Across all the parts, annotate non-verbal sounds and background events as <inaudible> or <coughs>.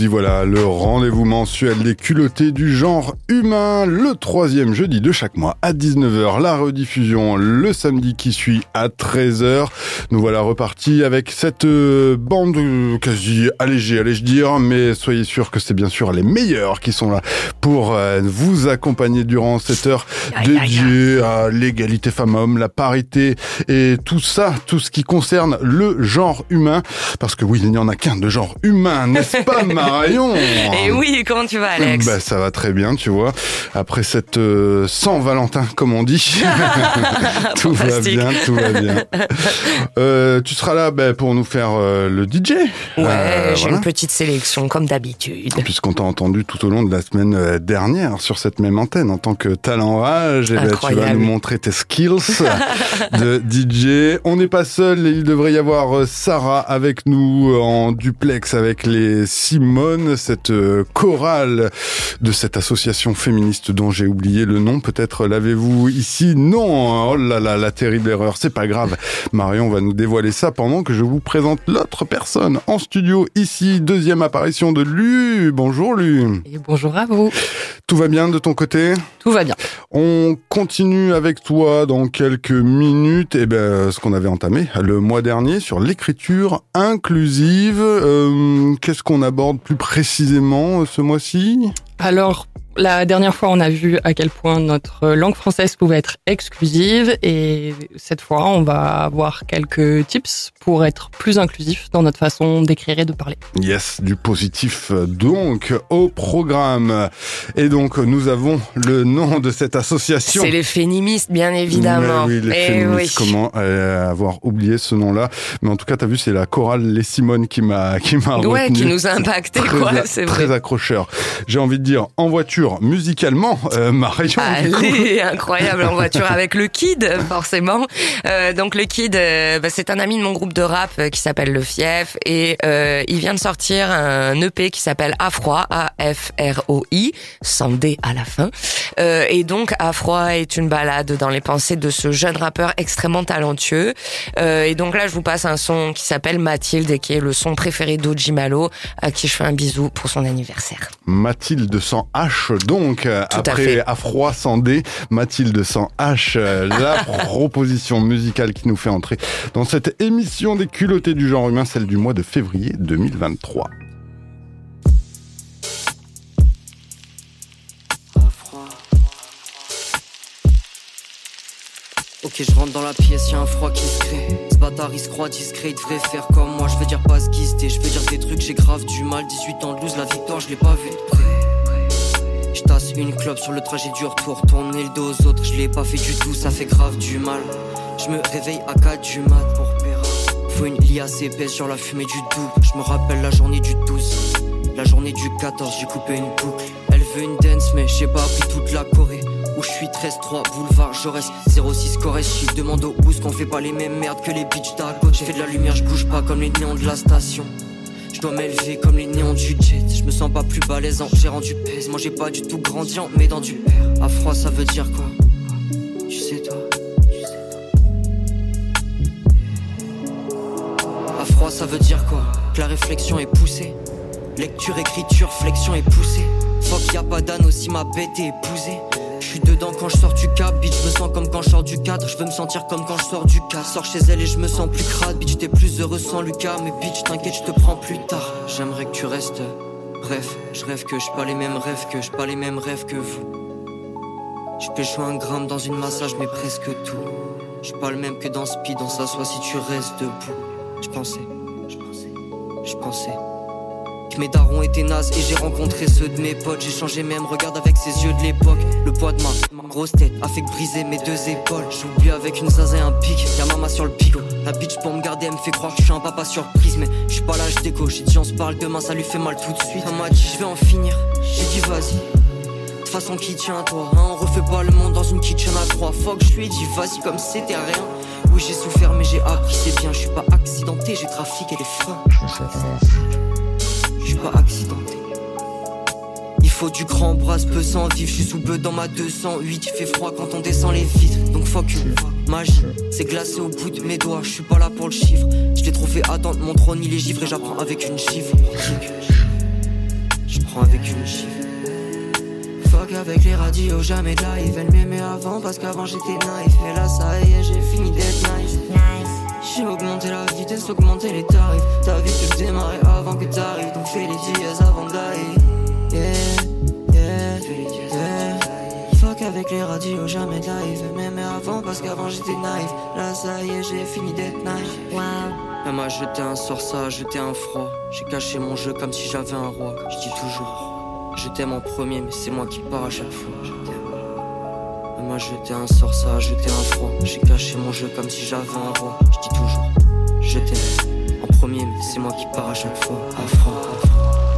Y voilà, le rendez-vous mensuel des culottés du genre humain, le troisième jeudi de chaque mois à 19h, la rediffusion le samedi qui suit à 13h. Nous voilà repartis avec cette euh, bande euh, quasi allégée, allais-je dire, mais soyez sûr que c'est bien sûr les meilleurs qui sont là pour euh, vous accompagner durant cette heure dédiée à l'égalité femmes-hommes, la parité et tout ça, tout ce qui concerne le genre humain. Parce que oui, il n'y en a qu'un de genre humain, n'est-ce pas <laughs> Marion Et oui, comment tu vas Alex bah, Ça va très bien, tu vois. Après cette euh, Saint-Valentin, comme on dit, <laughs> tout va bien, tout va bien. Euh, tu seras là bah, pour nous faire euh, le DJ Ouais, euh, j'ai une petite sélection, comme d'habitude. Puisqu'on t'a entendu tout au long de la semaine dernière sur cette même antenne en tant que talent rage, et bah, tu vas nous montrer tes skills de DJ. On n'est pas seul, il devrait y avoir Sarah avec nous en duplex avec les Cette euh, chorale de cette association féministe dont j'ai oublié le nom. Peut-être l'avez-vous ici? Non Oh là là, la terrible erreur. C'est pas grave. Marion va nous dévoiler ça pendant que je vous présente l'autre personne en studio ici. Deuxième apparition de Lu. Bonjour Lu. Et bonjour à vous. Tout va bien de ton côté? Tout va bien. On continue avec toi dans quelques minutes et eh ben, ce qu'on avait entamé le mois dernier sur l'écriture inclusive. Euh, Qu'est-ce qu'on aborde plus précisément euh, ce mois-ci? Alors, la dernière fois, on a vu à quel point notre langue française pouvait être exclusive et cette fois, on va avoir quelques tips pour être plus inclusif dans notre façon d'écrire et de parler. Yes, du positif donc au programme. Et donc, nous avons le nom de cette association. C'est les féministes, bien évidemment. Mais oui, les Eh féministes, oui. comment euh, avoir oublié ce nom-là Mais en tout cas, t'as vu, c'est la chorale Les Simone qui m'a qui m'a Ouais, retenu. qui nous a impacté, Très quoi, a- c'est Très vrai. accrocheur. J'ai envie de dire, en voiture, musicalement, euh, Marion. Allez, incroyable en voiture <laughs> avec le Kid, forcément. Euh, donc le Kid, euh, bah, c'est un ami de mon groupe de rap euh, qui s'appelle Le Fief et il vient de sortir un EP qui s'appelle Afroi, A-F-R-O-I, sans D à la fin. Et donc Afroi est une balade dans les pensées de ce jeune rappeur extrêmement talentueux. Et donc là, je vous passe un son qui s'appelle Mathilde et qui est le son préféré d'Oji Malo, à qui je fais un bisou pour son anniversaire. Mathilde sans H, donc, euh, Tout à après fait. à froid sans D, Mathilde sans H, euh, <laughs> la proposition musicale qui nous fait entrer dans cette émission des culottés du genre humain, celle du mois de février 2023. Ok, je rentre dans la pièce, y'a un froid qui se crée. Ce bâtard il se croit discret, il devrait faire comme moi. Je veux dire pas se guister, je veux dire des trucs, j'ai grave du mal. 18 ans de loose, la victoire, je l'ai pas vue de près. Je une clope sur le trajet du retour, tourner le dos aux autres, je l'ai pas fait du tout, ça fait grave du mal. Je me réveille à 4 du mat pour Péra. Faut une liasse épaisse sur la fumée du double. Je me rappelle la journée du 12. La journée du 14, j'ai coupé une boucle. Elle veut une dance, mais j'ai pas appris toute la Corée. Où je suis 13-3, boulevard Jaurès, 06 Corrèze. Je demande au boost qu'on fait pas les mêmes merdes que les bitches d'à. J'ai fait de la lumière, je bouge pas comme les néons de la station. Je dois m'élever comme les néons du jet. Je me sens pas plus balèze en gérant du pèse. Moi j'ai pas du tout grandi en dans du père. À froid, ça veut dire quoi? Tu sais, toi À froid, ça veut dire quoi? Que la réflexion est poussée. Lecture, écriture, flexion est poussée. Fuck, y a pas d'âne aussi, ma bête est épousée. Suis dedans quand je sors du cap, bitch. Je me sens comme quand je sors du cadre. Je veux me sentir comme quand je sors du cas. Sors chez elle et je me sens plus crade. Bitch, t'es plus heureux sans Lucas. Mais bitch, t'inquiète, je te prends plus tard. J'aimerais que tu restes. Bref, je rêve que je les mêmes rêves que je pas les mêmes rêves que vous. Je jouer un gramme dans une massage, mais presque tout. Je pas le même que dans Speed, on s'assoit si tu restes debout. Je pensais, je pensais, je pensais. Mes darons étaient nazes et j'ai rencontré ceux de mes potes. J'ai changé même, regarde avec ses yeux de l'époque. Le poids de ma grosse tête a fait briser mes deux épaules. J'oublie avec une zaza et un pic, y'a maman sur le pico. La bitch pour me garder, elle me fait croire que je suis un papa surprise. Mais je suis pas là, je déco. J'ai dit on se parle demain, ça lui fait mal tout de suite. Elle m'a dit je vais en finir. J'ai dit vas-y. De façon, qui tient à toi hein, On refait pas le monde dans une kitchen à trois. Fuck, je lui ai dit vas-y comme c'était rien. Oui, j'ai souffert, mais j'ai appris, c'est bien. Je suis pas accidenté, j'ai trafiqué les freins. Pas accidenté. Il faut du grand bras, peu sans vivre. Je suis sous bleu dans ma 208. Il fait froid quand on descend les vitres. Donc fuck. Magie, c'est glacé au bout de mes doigts. Je suis pas là pour le chiffre. Je l'ai trop fait attendre mon trône, il est givré. J'apprends avec une gifle. je avec une gifle. Fuck avec les radios, jamais de live. Elle m'aimait avant parce qu'avant j'étais naïf. Mais là ça y j'ai fini d'être nice. J'ai augmenté la vitesse, augmenté les tarifs. Ta vie peut démarrer avant que t'arrives. Donc fais les dièses avant d'aller. Yeah, yeah, yeah. Fuck avec les radios, jamais de live. M'aimait avant parce qu'avant j'étais naïf. Là ça y est, j'ai fini d'être nice. Wow. Elle m'a jeté un sort, ça a jeté un froid. J'ai caché mon jeu comme si j'avais un roi. Je dis toujours. Je t'aime en premier, mais c'est moi qui pars à chaque fois. M'a jeté un sort, ça a jeté un froid. J'ai caché mon jeu comme si j'avais un roi. Je dis toujours, je t'aime en premier, mais c'est moi qui pars à chaque fois. À froid, froid.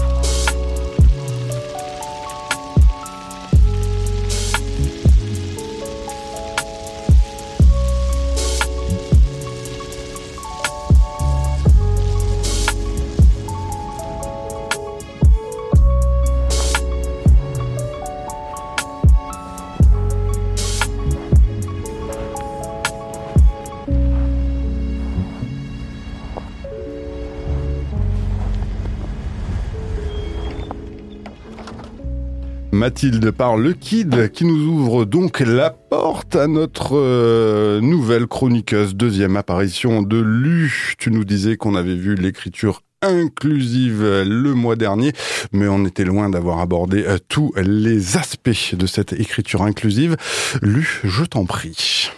Mathilde par le Kid qui nous ouvre donc la porte à notre euh, nouvelle chroniqueuse, deuxième apparition de Lu. Tu nous disais qu'on avait vu l'écriture inclusive le mois dernier, mais on était loin d'avoir abordé euh, tous les aspects de cette écriture inclusive. Lu, je t'en prie.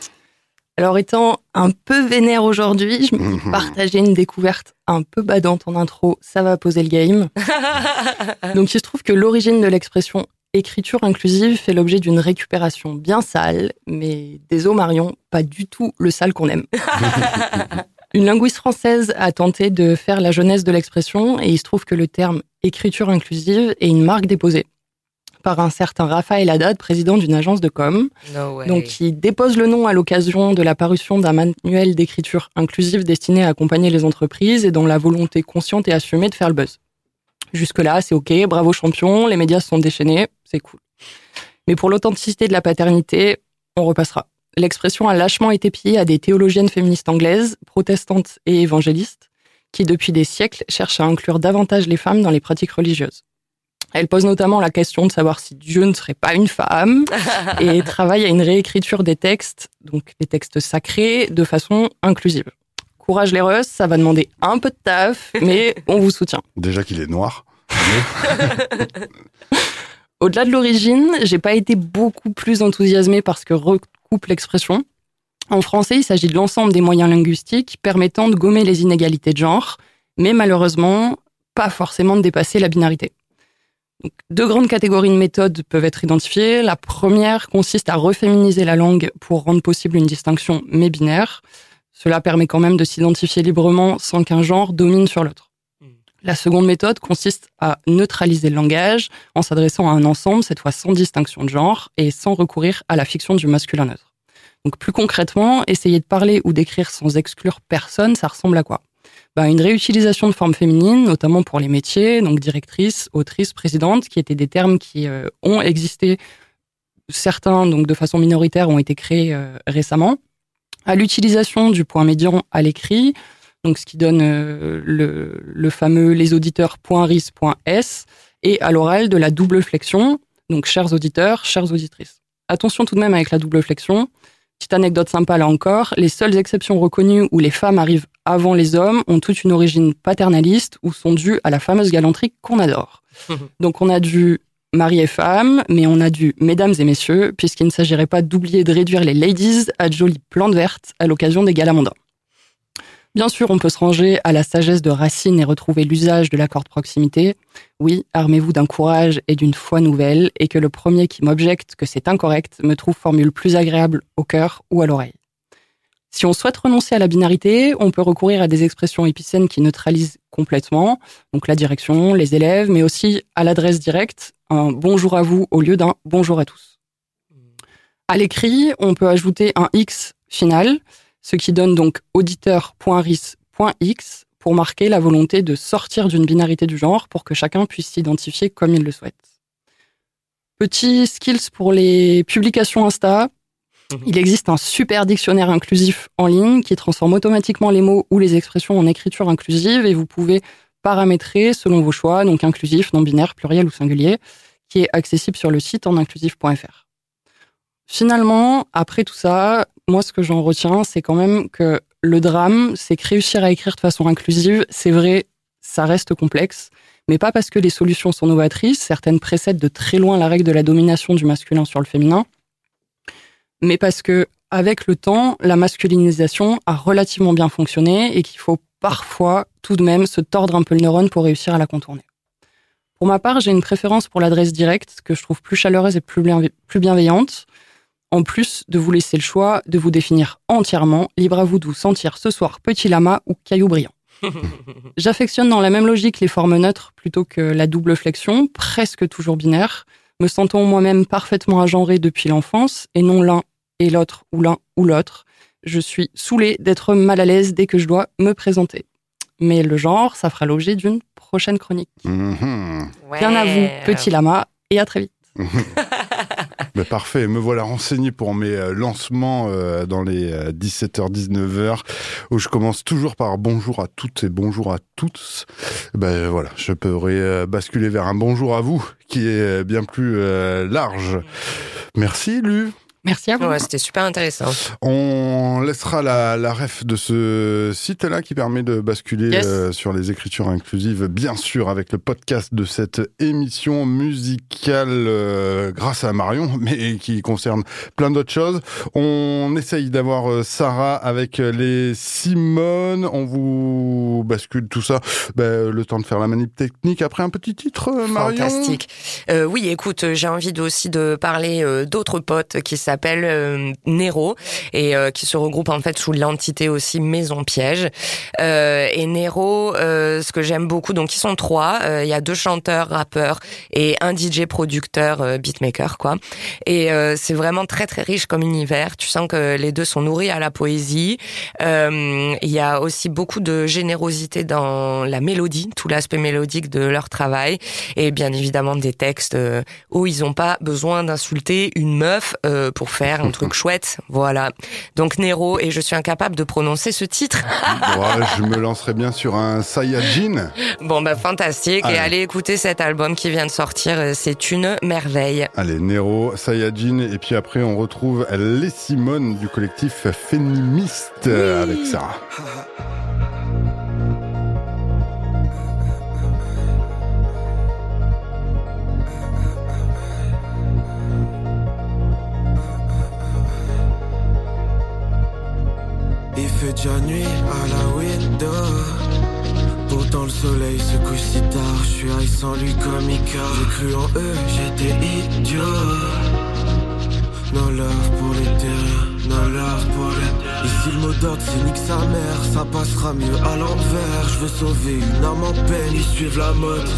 Alors étant un peu vénère aujourd'hui, je me suis partagé une découverte un peu badante en intro, ça va poser le game. <laughs> Donc il se trouve que l'origine de l'expression écriture inclusive fait l'objet d'une récupération bien sale, mais des eaux Marion, pas du tout le sale qu'on aime. <laughs> Une linguiste française a tenté de faire la jeunesse de l'expression et il se trouve que le terme écriture inclusive est une marque déposée par un certain Raphaël Haddad, président d'une agence de com. donc, qui dépose le nom à l'occasion de la parution d'un manuel d'écriture inclusive destiné à accompagner les entreprises et dont la volonté consciente et assumée de faire le buzz. Jusque-là, c'est OK, bravo champion, les médias se sont déchaînés, c'est cool. Mais pour l'authenticité de la paternité, on repassera. L'expression a lâchement été pillée à des théologiennes féministes anglaises, protestantes et évangélistes, qui depuis des siècles cherchent à inclure davantage les femmes dans les pratiques religieuses. Elle pose notamment la question de savoir si Dieu ne serait pas une femme <laughs> et travaille à une réécriture des textes, donc des textes sacrés, de façon inclusive. Courage les Russes, ça va demander un peu de taf, mais <laughs> on vous soutient. Déjà qu'il est noir. <laughs> Au-delà de l'origine, j'ai pas été beaucoup plus enthousiasmée parce que recoupe l'expression. En français, il s'agit de l'ensemble des moyens linguistiques permettant de gommer les inégalités de genre, mais malheureusement, pas forcément de dépasser la binarité. deux grandes catégories de méthodes peuvent être identifiées. La première consiste à reféminiser la langue pour rendre possible une distinction mais binaire. Cela permet quand même de s'identifier librement sans qu'un genre domine sur l'autre. Hmm. La seconde méthode consiste à neutraliser le langage en s'adressant à un ensemble, cette fois sans distinction de genre et sans recourir à la fiction du masculin neutre. Donc plus concrètement, essayer de parler ou d'écrire sans exclure personne, ça ressemble à quoi? Bah, Une réutilisation de formes féminines, notamment pour les métiers, donc directrice, autrice, présidente, qui étaient des termes qui euh, ont existé, certains donc de façon minoritaire ont été créés euh, récemment à l'utilisation du point médian à l'écrit, donc ce qui donne euh, le, le, fameux les auditeurs .ris.s et à l'oral de la double flexion, donc chers auditeurs, chères auditrices. Attention tout de même avec la double flexion. Petite anecdote sympa là encore, les seules exceptions reconnues où les femmes arrivent avant les hommes ont toute une origine paternaliste ou sont dues à la fameuse galanterie qu'on adore. <laughs> donc on a du mari et femme, mais on a dû mesdames et messieurs, puisqu'il ne s'agirait pas d'oublier de réduire les ladies à de jolies plantes vertes à l'occasion des galas. Bien sûr, on peut se ranger à la sagesse de Racine et retrouver l'usage de l'accord de proximité. Oui, armez-vous d'un courage et d'une foi nouvelle, et que le premier qui m'objecte que c'est incorrect me trouve formule plus agréable au cœur ou à l'oreille. Si on souhaite renoncer à la binarité, on peut recourir à des expressions épicènes qui neutralisent complètement, donc la direction, les élèves, mais aussi à l'adresse directe, un bonjour à vous au lieu d'un bonjour à tous. À l'écrit, on peut ajouter un X final, ce qui donne donc auditeur.ris.x pour marquer la volonté de sortir d'une binarité du genre pour que chacun puisse s'identifier comme il le souhaite. Petit skills pour les publications Insta, Mhm. Il existe un super dictionnaire inclusif en ligne qui transforme automatiquement les mots ou les expressions en écriture inclusive et vous pouvez paramétré selon vos choix, donc inclusif, non binaire, pluriel ou singulier, qui est accessible sur le site en inclusif.fr. Finalement, après tout ça, moi ce que j'en retiens, c'est quand même que le drame, c'est que réussir à écrire de façon inclusive, c'est vrai, ça reste complexe, mais pas parce que les solutions sont novatrices, certaines précèdent de très loin la règle de la domination du masculin sur le féminin, mais parce que avec le temps, la masculinisation a relativement bien fonctionné et qu'il faut parfois tout de même se tordre un peu le neurone pour réussir à la contourner. Pour ma part, j'ai une préférence pour l'adresse directe que je trouve plus chaleureuse et plus, bienveillante. En plus de vous laisser le choix de vous définir entièrement, libre à vous de vous sentir ce soir petit lama ou caillou brillant. <laughs> J'affectionne dans la même logique les formes neutres plutôt que la double flexion, presque toujours binaire, me sentant moi-même parfaitement agenré depuis l'enfance et non l'un et l'autre ou l'un ou l'autre. Je suis saoulée d'être mal à l'aise dès que je dois me présenter. Mais le genre, ça fera l'objet d'une prochaine chronique. Mhm. Bien à vous, petit lama, et à très vite. <laughs> Mais parfait, me voilà renseigné pour mes euh, lancements euh, dans les 17h, euh, 19h, où je commence toujours par bonjour à toutes et bonjour à tous. Ben voilà, je pourrais basculer vers un bonjour à vous, qui est bien plus large. Merci Lu. Merci à vous. C'était super intéressant. On laissera la, la ref de ce site-là qui permet de basculer euh, sur les écritures inclusives, bien sûr, avec le podcast de cette émission musicale euh, grâce à Marion, <laughs> mais qui concerne plein d'autres choses. On essaye d'avoir euh, Sarah avec les Simone. On vous bascule tout ça. Ben, le temps de faire la manip technique après un petit titre, Marion. Fantastique. oui, écoute, j'ai envie aussi de parler d'autres potes qui s'appellent s'appelle euh, Nero et euh, qui se regroupe en fait sous l'entité aussi Maison Piège. Euh, et Nero, ce que j'aime beaucoup, donc ils sont trois. Il y a deux chanteurs, rappeurs et un DJ producteur, beatmaker quoi. Et c'est vraiment très très riche comme univers. Tu sens que les deux sont nourris à la poésie. Il y a aussi beaucoup de générosité dans la mélodie, tout l'aspect mélodique de leur travail et bien évidemment des textes où ils n'ont pas besoin d'insulter une meuf pour pour faire un truc <laughs> chouette. Voilà. Donc Nero, et je suis incapable de prononcer ce titre. <laughs> je me lancerai bien sur un Saiyajin. Bon, bah fantastique. Et allez écouter cet album qui vient de sortir. Euh, c'est une merveille. Allez, Nero, Saiyajin. Et puis après, on retrouve les Simone du collectif Fénimiste avec Sarah. <laughs> déjà nuit à la window. Pourtant le soleil se couche si tard. Je suis high sans lui comme Ika. J'ai cru en eux, j'étais idiot. No love pour les terriens, no love pour les. Ici le mot d'ordre c'est nique sa mère, ça passera mieux à l'envers. Je veux sauver une âme en peine, ils suivent la mode.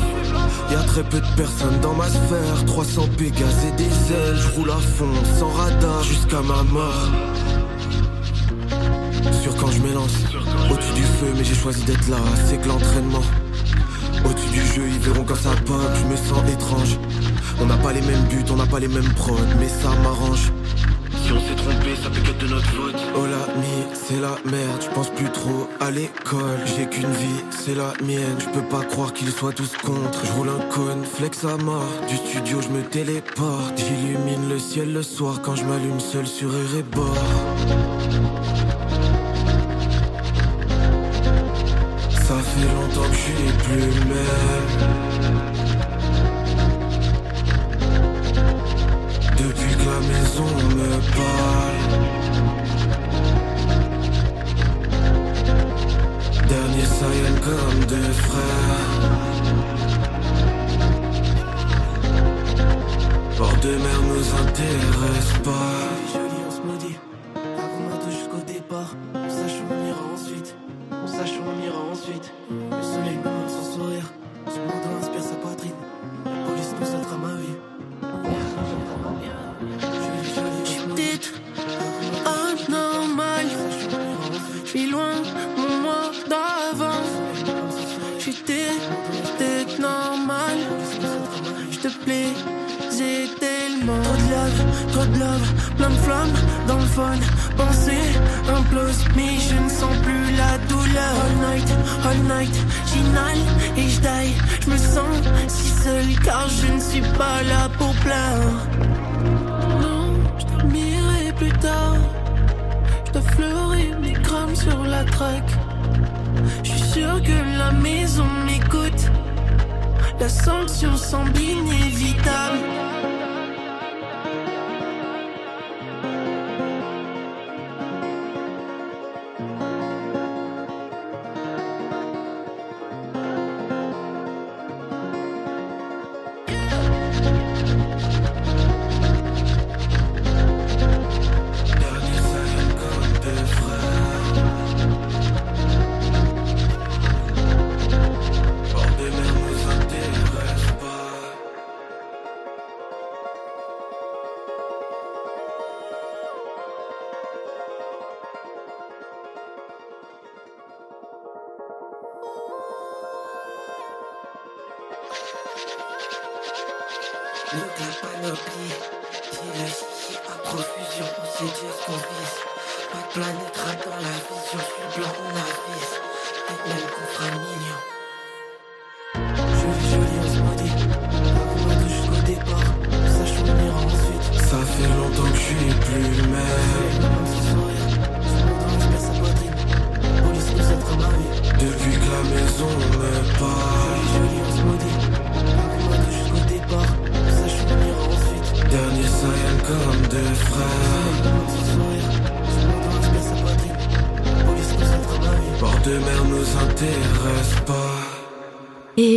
Y'a très peu de personnes dans ma sphère, 300 pégas et des ailes. Je roule à fond, sans radar, jusqu'à ma mort. Sur quand je m'élance Au-dessus du feu mais j'ai choisi d'être là C'est que l'entraînement Au-dessus du jeu ils verront quand ça pop Je me sens étrange On n'a pas les mêmes buts, on n'a pas les mêmes prods Mais ça m'arrange si on s'est trompé, ça peut qu'être de notre faute. Oh la mi, c'est la merde, je pense plus trop à l'école. J'ai qu'une vie, c'est la mienne. Je peux pas croire qu'ils soient tous contre. Je roule un cône, flex à mort. Du studio, je me téléporte. J'illumine le ciel le soir quand je m'allume seul sur Erebor. Ça fait longtemps que je suis plus le. Depuis que la maison me parle. Dernier Saiyan comme deux frères. Bord de mer nous intéresse pas. Je te plais, j'ai tellement de love, plein de flammes dans le fun. Pensée implose, mais je ne sens plus la douleur. All night, all night, j'inhale et je die. Je me sens si seul car je ne suis pas là pour pleurer. Non, je dormirai plus tard. Je dois fleurer mes grammes sur la traque. Je suis sûr que la maison m'écoute. La sanction semble inévitable. de ta panoplie. Dynastie à profusion, on sait dire ce qu'on vise. Ma planète rate dans la vision, je suis blanc, on avise. Peut-être même qu'on fera million. Je vis joli en smoothie, pas que jusqu'au départ. Ça, je me ensuite. Ça fait longtemps que je suis plus même. Depuis que la maison me parle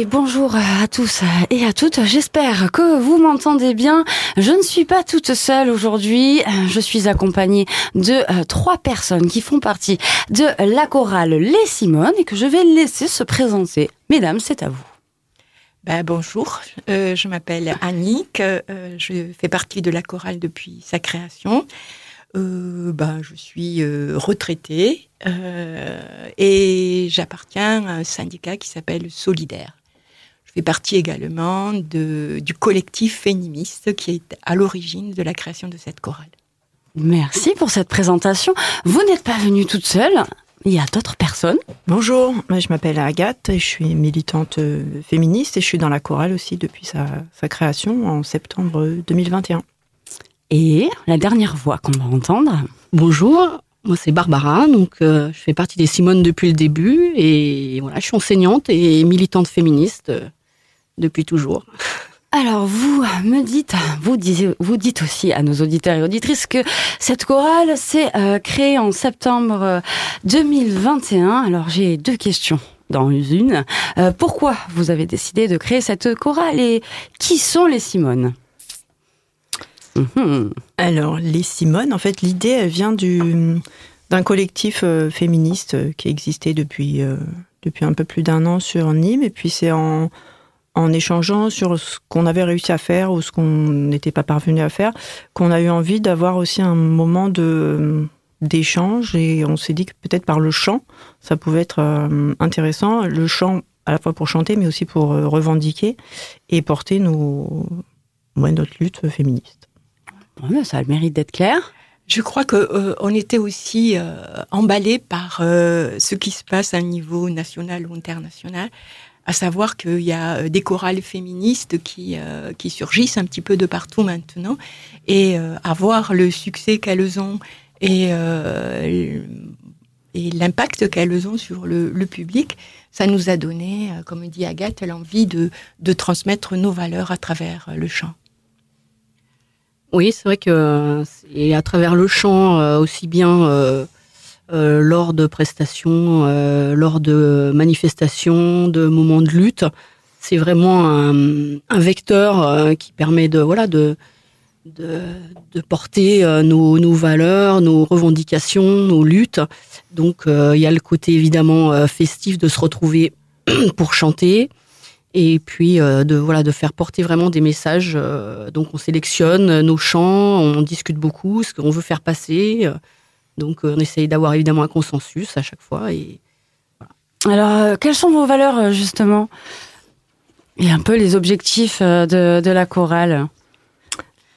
bonjour à tous et à toutes. J'espère que vous m'entendez bien. Je ne suis pas toute seule aujourd'hui. Je suis accompagnée de euh, trois personnes qui font partie de la chorale Les Simones et que je vais laisser se présenter. Mesdames, c'est à vous. Ben, bonjour, euh, je m'appelle Annick, euh, je fais partie de la chorale depuis sa création. ben, je suis retraitée et j'appartiens à un syndicat qui s'appelle Solidaire. Je fais partie également du collectif féministe qui est à l'origine de la création de cette chorale. Merci pour cette présentation. Vous n'êtes pas venue toute seule. Il y a d'autres personnes. Bonjour, je m'appelle Agathe et je suis militante euh, féministe et je suis dans la chorale aussi depuis sa, sa création en septembre 2021. Et la dernière voix qu'on va entendre. Bonjour, moi c'est Barbara, donc euh, je fais partie des Simones depuis le début et voilà, je suis enseignante et militante féministe euh, depuis toujours. <laughs> Alors vous me dites, vous, dites aussi à nos auditeurs et auditrices que cette chorale s'est euh, créée en septembre 2021. Euh, Alors j'ai deux questions dans une. Euh, pourquoi vous avez décidé de créer cette chorale et qui sont les Simones? Mhm. Alors les Simones, en fait l'idée elle vient du d'un collectif féministe qui existait depuis depuis un peu plus d'un an sur Nîmes et puis c'est en en échangeant sur ce qu'on avait réussi à faire ou ce qu'on n'était pas parvenu à faire, qu'on a eu envie d'avoir aussi un moment de d'échange et on s'est dit que peut-être par le chant, ça pouvait être euh, intéressant. Le chant à la fois pour chanter, mais aussi pour euh, revendiquer et porter nos, notre lutte féministe. ça a le mérite d'être clair. Je crois que euh, on était aussi emballé par ce qui se passe à un niveau national ou international à savoir qu'il y a euh, des chorales féministes qui, euh, qui surgissent un petit peu de partout maintenant, et avoir euh, le succès qu'elles ont et, et l'impact qu'elles ont sur le, public, ça nous a donné, comme dit Agathe, l'envie de, de transmettre nos valeurs à travers le chant. Oui, c'est vrai que et à travers le chant aussi bien euh, lors de prestations, euh, lors de manifestations, de moments de lutte. C'est vraiment un, vecteur euh, qui permet de voilà de de, porter nos, nos, valeurs, nos revendications, nos luttes. Donc il y a le côté évidemment festif de se retrouver <clears throat> pour chanter et puis de voilà de faire porter vraiment des messages. donc on sélectionne nos chants, on discute beaucoup ce qu'on veut faire passer. Donc euh, on essaye d'avoir évidemment un consensus à chaque fois. Et, Alors, euh, quelles sont vos valeurs euh, justement Et un peu les objectifs de, la chorale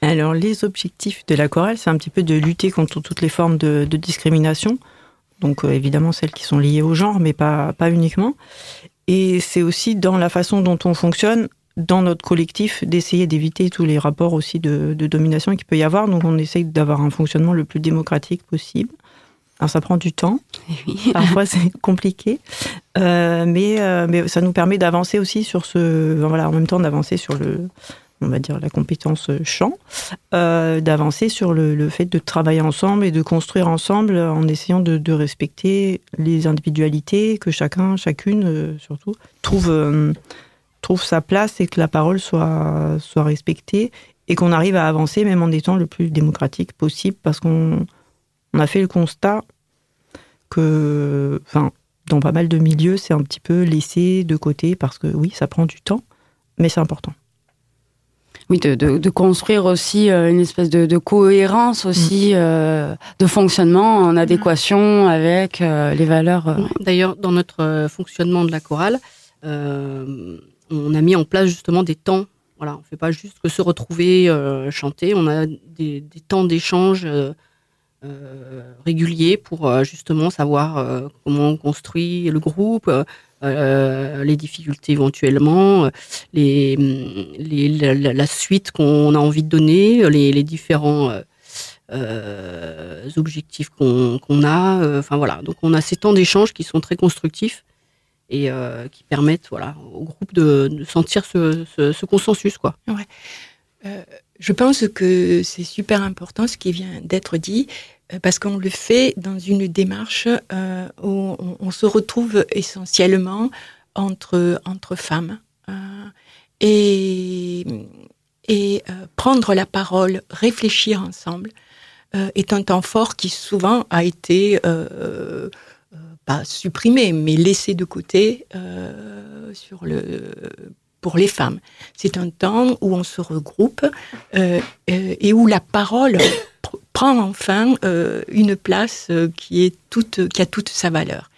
Alors, les objectifs de la chorale, c'est un petit peu de lutter contre toutes les formes de, discrimination. Donc, euh, évidemment, celles qui sont liées au genre, mais pas, pas uniquement. Et c'est aussi dans la façon dont on fonctionne, dans notre collectif, d'essayer d'éviter tous les rapports aussi de, domination qu'il peut y avoir. Donc, on essaye d'avoir un fonctionnement le plus démocratique possible. Alors, ça prend du temps. Eh <laughs> Parfois, c'est compliqué. Euh, mais, euh, mais ça nous permet d'avancer aussi sur ce. Voilà, en même temps, d'avancer sur le on va dire la compétence champ, euh, d'avancer sur le, fait de travailler ensemble et de construire ensemble en essayant de, respecter les individualités, que chacun, chacune surtout, trouve, trouve sa place et que la parole soit, soit respectée et qu'on arrive à avancer même en étant le plus démocratique possible parce qu'on on a fait le constat que, enfin, dans pas mal de milieux, c'est un petit peu laissé de côté parce que oui, ça prend du temps, mais c'est important. Oui, de, construire aussi euh, une espèce de, cohérence aussi mm. euh, de fonctionnement en adéquation avec euh, les valeurs. D'ailleurs, dans notre fonctionnement de la chorale, on a mis en place justement des temps. Voilà, on fait pas juste que se retrouver chanter. On a des, temps d'échange réguliers pour justement savoir comment on construit le groupe, euh, les difficultés éventuellement, la, suite qu'on a envie de donner, les, différents euh, objectifs qu'on a. Euh, enfin voilà, donc on a ces temps d'échange qui sont très constructifs et qui permettent voilà, au groupe de, sentir ce, consensus. Quoi. je pense que c'est super important ce qui vient d'être dit. Euh, parce qu'on le fait dans une démarche euh, où on, se retrouve essentiellement entre, femmes. Euh, et prendre la parole, réfléchir ensemble, est un temps fort qui souvent a été pas supprimé, mais laissé de côté sur le, pour les femmes. C'est un temps où on se regroupe et où la parole <coughs> prend enfin euh, une place euh, qui est toute, qui a toute sa valeur.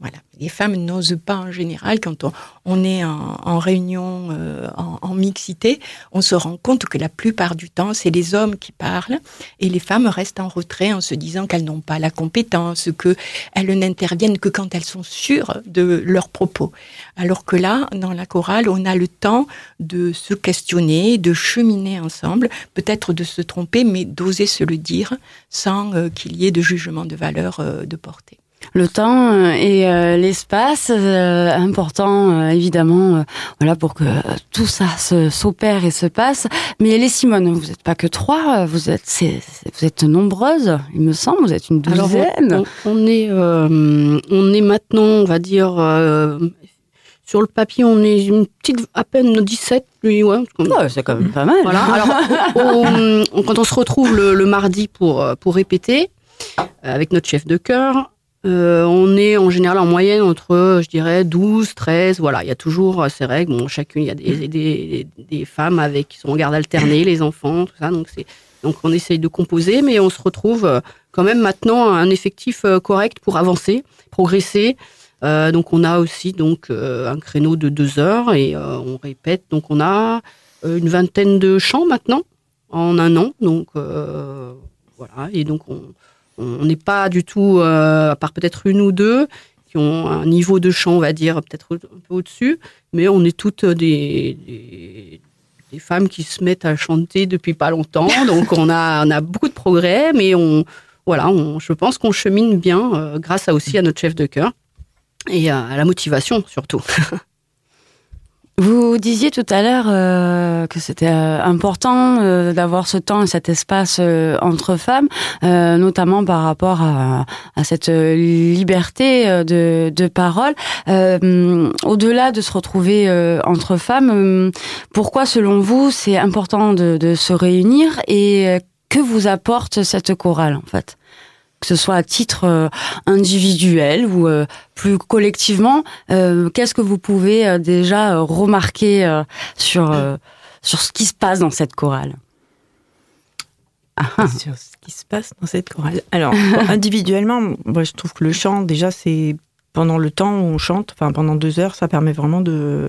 Voilà. Les femmes n'osent pas en général, quand on, est en, réunion, euh, en, mixité, on se rend compte que la plupart du temps, c'est les hommes qui parlent et les femmes restent en retrait en se disant qu'elles n'ont pas la compétence, qu'elles n'interviennent que quand elles sont sûres de leurs propos. Alors que là, dans la chorale, on a le temps de se questionner, de cheminer ensemble, peut-être de se tromper, mais d'oser se le dire sans euh, qu'il y ait de jugement de valeur euh, de portée le temps euh, et euh, l'espace euh, important évidemment voilà pour que tout ça s'opère et se passe mais les Simone vous n'êtes pas que trois vous êtes vous êtes nombreuses il me semble vous êtes une douzaine on, est on est maintenant on va dire sur le papier, on est une petite, à peine 17, oui, ouais. c'est quand même pas mal. Voilà. Alors, <laughs> quand on se retrouve le, le, mardi pour, pour répéter, avec notre chef de chœur, euh, on est en général en moyenne entre, je dirais, 12, 13. Voilà, il y a toujours euh, ces règles. Bon, chacune, il y a des, des, femmes avec qui sont en garde alternée, les enfants, tout ça. Donc, c'est, donc, on essaye de composer, mais on se retrouve euh, quand même maintenant un effectif correct pour avancer, progresser. donc, on a aussi donc un créneau de deux heures et on répète. Donc, on a une vingtaine de chants maintenant en un an. Donc, voilà. Et donc, on on n'est pas du tout, euh, à part peut-être une ou deux, qui ont un niveau de chant, on va dire, peut-être un peu au-dessus, mais on est toutes des, des, femmes qui se mettent à chanter depuis pas longtemps, <laughs> donc on a, on a beaucoup de progrès, mais on, voilà, je pense qu'on chemine bien euh, grâce à aussi à notre chef de chœur et à la motivation surtout. <laughs> Vous disiez tout à l'heure euh, que c'était euh, important euh, d'avoir ce temps et cet espace entre femmes, notamment par rapport à, cette liberté de, de parole. Au-delà de se retrouver entre femmes, pourquoi selon vous c'est important de, de se réunir et que vous apporte cette chorale en fait? Que ce soit à titre euh, individuel ou euh, plus collectivement, euh, qu'est-ce que vous pouvez déjà remarquer sur sur ce qui se passe dans cette chorale? Ah. Sur ce qui se passe dans cette chorale. Alors <laughs> individuellement, moi je trouve que le chant déjà c'est pendant le temps où on chante, enfin pendant deux heures, ça permet vraiment de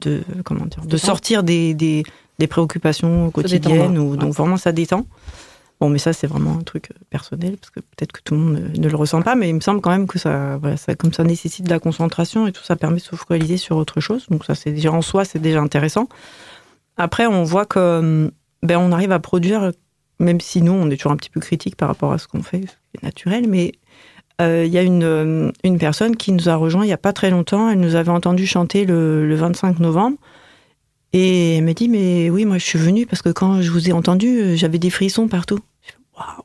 de comment dire, de sortir des, des des préoccupations quotidiennes, ou, donc vraiment ça détend. Bon, mais ça, c'est vraiment un truc personnel, parce que peut-être que tout le monde ne, le ressent pas, mais il me semble quand même que ça, voilà, ça, comme ça nécessite de la concentration et tout, ça permet de se focaliser sur autre chose. Donc ça, c'est déjà en soi, c'est déjà intéressant. Après, on voit que ben, on arrive à produire, même si nous, on est toujours un petit peu critique par rapport à ce qu'on fait, c'est naturel, mais euh, il y a une, une personne qui nous a rejoint il n'y a pas très longtemps. Elle nous avait entendu chanter le, le 25 novembre. Et elle m'a dit, mais oui, moi je suis venue parce que quand je vous ai entendu, j'avais des frissons partout. Waouh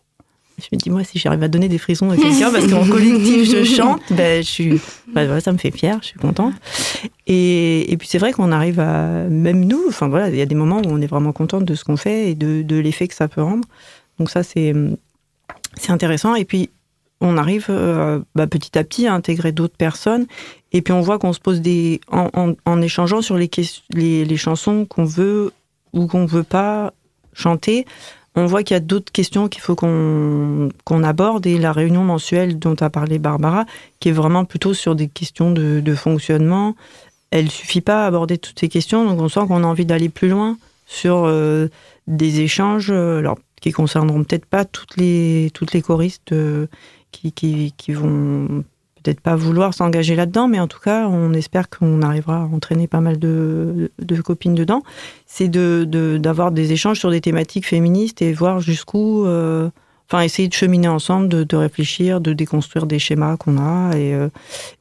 je me dis, moi, si j'arrive à donner des frissons à quelqu'un, parce qu'en collectif, je <laughs> chante, ben, je suis, ben, ça me fait fier, je suis contente. Et, et puis, c'est vrai qu'on arrive à, même nous, enfin voilà, il y a des moments où on est vraiment contente de ce qu'on fait et de, de l'effet que ça peut rendre. Donc, ça, c'est, c'est intéressant. Et puis, on arrive euh, bah, petit à petit à intégrer d'autres personnes. Et puis, on voit qu'on se pose des, en, en, en échangeant sur les, les, les chansons qu'on veut ou qu'on veut pas chanter on voit qu'il y a d'autres questions qu'il faut qu'on aborde et la réunion mensuelle dont a parlé Barbara, qui est vraiment plutôt sur des questions de, fonctionnement, elle suffit pas à aborder toutes ces questions, donc on sent qu'on a envie d'aller plus loin sur euh, des échanges, euh, alors qui concerneront peut-être pas toutes les toutes les choristes euh, qui, qui, qui vont peut-être pas vouloir s'engager là-dedans, mais en tout cas, on espère qu'on arrivera à entraîner pas mal de, copines dedans. C'est de, d'avoir des échanges sur des thématiques féministes et voir jusqu'où. Euh, enfin, essayer de cheminer ensemble, de, réfléchir, de déconstruire des schémas qu'on a. Et, euh,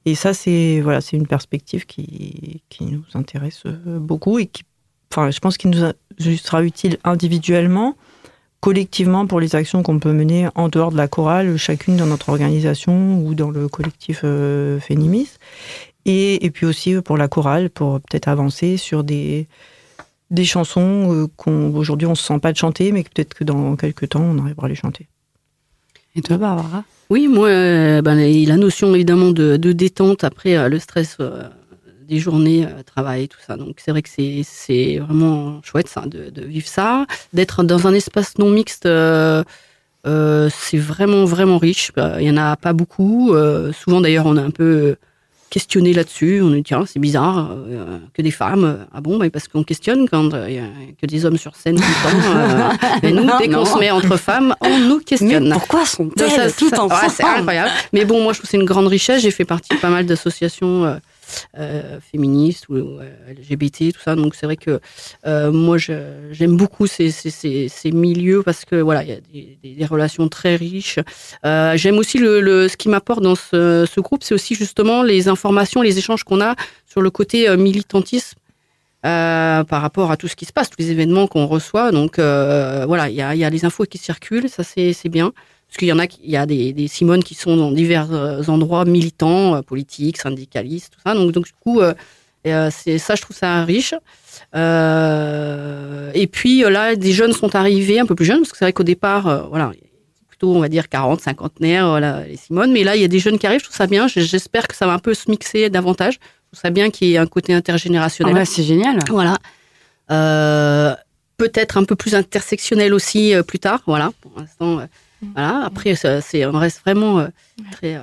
et ça, c'est voilà, une perspective qui, qui nous intéresse beaucoup et qui, enfin, je pense qu'il nous sera utile individuellement collectivement pour les actions qu'on peut mener en dehors de la chorale, chacune dans notre organisation ou dans le collectif euh, Fénimis. Et, et, puis aussi pour la chorale, pour peut-être avancer sur des, des chansons euh, qu'aujourd'hui on se sent pas de chanter, mais peut-être que dans quelques temps on arrivera à les chanter. Et toi, Barbara? Oui, moi, euh, ben, la notion évidemment de, de détente après le stress des journées à travail, tout ça. Donc c'est vrai que c'est vraiment chouette ça, de, de vivre ça, d'être dans un espace non mixte. Euh, euh, c'est vraiment vraiment riche. Bah, il y en a pas beaucoup. Euh, souvent d'ailleurs, on a un peu questionné là-dessus. On dit tiens, c'est bizarre que des femmes. Ah bon, parce qu'on questionne quand il y a que des hommes sur scène tout le temps. <laughs> mais nous, dès qu'on se met entre femmes, on nous questionne. Mais pourquoi sont-elles tout ensemble C'est incroyable. Mais bon, moi, je trouve que c'est une grande richesse. J'ai fait partie de pas mal d'associations euh, féministes ou euh, LGBT, tout ça. Donc c'est vrai que euh, moi j'aime beaucoup ces, milieux parce que voilà, il y a des, relations très riches. j'aime aussi le, ce qui m'apporte dans ce, groupe, c'est aussi justement les informations, les échanges qu'on a sur le côté militantisme. Euh, par rapport à tout ce qui se passe, tous les événements qu'on reçoit. Donc euh, voilà, il y a les infos qui circulent, ça c'est bien. Parce qu'il y en a, il y a des, des Simones qui sont dans divers euh, endroits militants, euh, politiques, syndicalistes, tout ça. Donc, donc du coup, euh, c'est ça, je trouve ça riche. et puis là, des jeunes sont arrivés, un peu plus jeunes, parce que c'est vrai qu'au départ, voilà, plutôt, on va dire 40, cinquantenaires, voilà, les Simones. Mais là, il y a des jeunes qui arrivent, je trouve ça bien. J'espère que ça va un peu se mixer davantage. Je trouve ça bien qu'il y ait un côté intergénérationnel. Ah c'est génial. Voilà. Peut-être un peu plus intersectionnel aussi plus tard. Voilà. Pour l'instant voilà. Après, c'est, on reste vraiment euh, très, euh,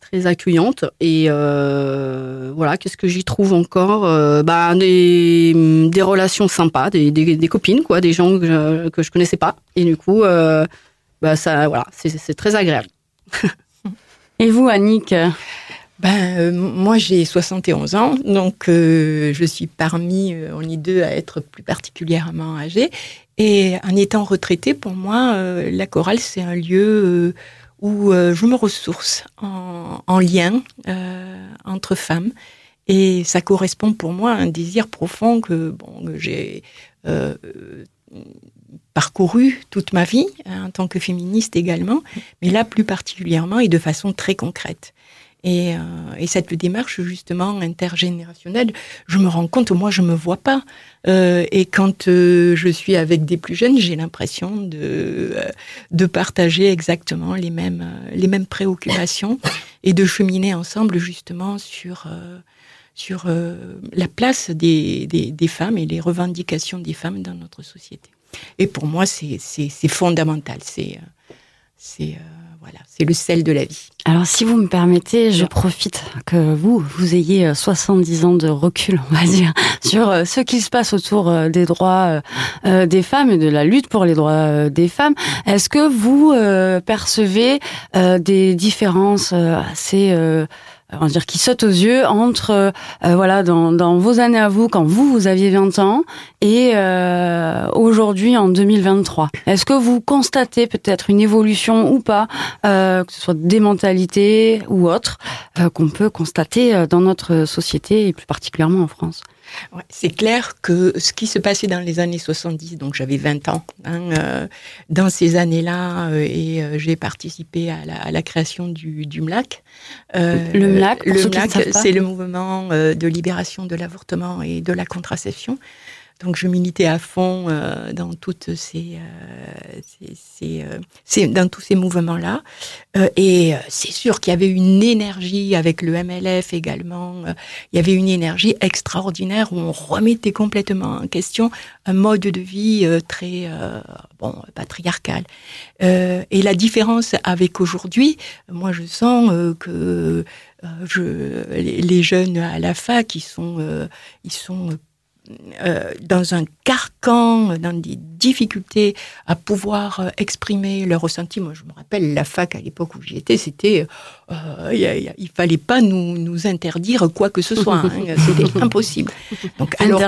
très accueillante. Et euh, voilà, qu'est-ce que j'y trouve encore bah, des, des relations sympas, des, des, copines, quoi, des gens que je, que je connaissais pas. Et du coup, bah, ça, voilà, c'est, très agréable. Et vous, Annick? Ben, moi, j'ai 71 ans, donc je suis parmi, on est deux à être plus particulièrement âgés. Et en étant retraitée, pour moi, euh, la chorale, c'est un lieu euh, où euh, je me ressource en, en lien entre femmes. Et ça correspond pour moi à un désir profond que, bon, que j'ai parcouru toute ma vie, hein, en tant que féministe également, mais là plus particulièrement et de façon très concrète. Et, euh, et, cette démarche justement intergénérationnelle, je me rends compte, moi je me vois pas. Euh, et quand euh, je suis avec des plus jeunes, j'ai l'impression de de partager exactement les mêmes les mêmes préoccupations <coughs> et de cheminer ensemble justement sur sur la place des, des, des, femmes et les revendications des femmes dans notre société. Et pour moi, c'est c'est fondamental. C'est c'est Voilà, c'est le sel de la vie. Alors, si vous me permettez, je profite que vous, vous ayez 70 ans de recul, on va dire, <laughs> sur ce qui se passe autour des droits des femmes et de la lutte pour les droits des femmes. Est-ce que vous percevez des différences assez on va dire qui saute aux yeux entre euh, voilà dans, dans, vos années à vous quand vous vous aviez 20 ans et euh, aujourd'hui en 2023. Est-ce que vous constatez peut-être une évolution ou pas, euh, que ce soit des mentalités ou autres, euh, qu'on peut constater dans notre société et plus particulièrement en France? Ouais, c'est clair que ce qui se passait dans les années 70, donc j'avais 20 ans, hein, euh, dans ces années-là, euh, et euh, j'ai participé à la, à la, création du, du MLAC. le MLAC, le MLAC c'est le mouvement de libération de l'avortement et de la contraception. Donc je militais à fond euh, dans toutes ces, euh, ces, euh, ces, dans tous ces mouvements-là. Euh, et c'est sûr qu'il y avait une énergie avec le MLF également. il y avait une énergie extraordinaire où on remettait complètement en question un mode de vie très bon patriarcal. et la différence avec aujourd'hui, moi je sens que je, les, jeunes à la fac, ils sont, ils sont euh, dans un carcan, dans des difficultés à pouvoir euh, exprimer leurs ressentis. Moi, je me rappelle la fac à l'époque où j'y étais, c'était, euh, il fallait pas nous, nous interdire quoi que ce soit. Hein. <laughs> c'était impossible. Donc, alors,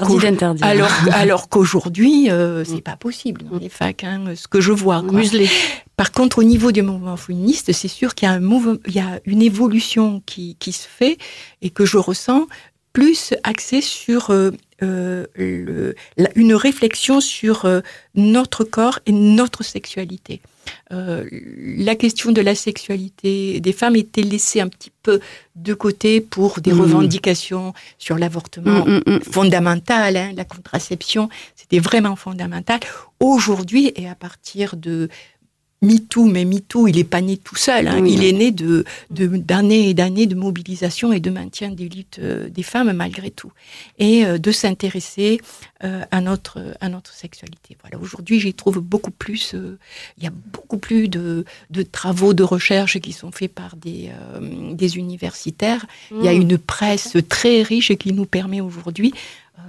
alors, alors qu'aujourd'hui, euh, c'est pas possible dans les facs, hein, ce que je vois. Muselé. Par contre, au niveau du mouvement féministe, c'est sûr qu'il y a un mouvement, il y a une évolution qui, qui se fait et que je ressens plus axée sur euh, une réflexion sur euh, notre corps et notre sexualité. Euh, la question de la sexualité des femmes était laissée un petit peu de côté pour des mmh. revendications sur l'avortement mmh, mmh, fondamental, hein, la contraception, c'était vraiment fondamental. Aujourd'hui, et à partir de MeToo, mais MeToo, il est pas né tout seul. Hein. il est né de d'années et d'années de mobilisation et de maintien des luttes euh, des femmes malgré tout, et euh, de s'intéresser euh, à notre à notre sexualité. Voilà. Aujourd'hui, j'y trouve beaucoup plus. il y a beaucoup plus de, de travaux de recherche qui sont faits par des des universitaires. Il y a mmh. une presse très riche qui nous permet aujourd'hui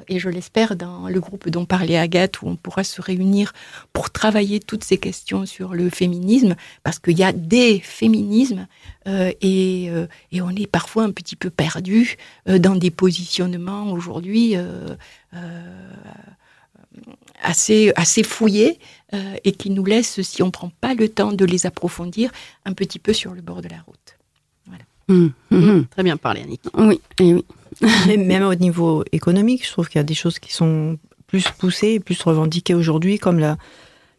et je l'espère dans le groupe dont parlait Agathe, où on pourra se réunir pour travailler toutes ces questions sur le féminisme, parce qu'il y a des féminismes euh, et, euh, et, on est parfois un petit peu perdu euh, dans des positionnements aujourd'hui euh, euh, assez, assez fouillés et qui nous laissent, si on ne prend pas le temps de les approfondir, un petit peu sur le bord de la route. Voilà. Mmh, mmh, mmh. Très bien parlé, Annick. Oui, et oui. <laughs> même au niveau économique, je trouve qu'il y a des choses qui sont plus poussées et plus revendiquées aujourd'hui, comme la,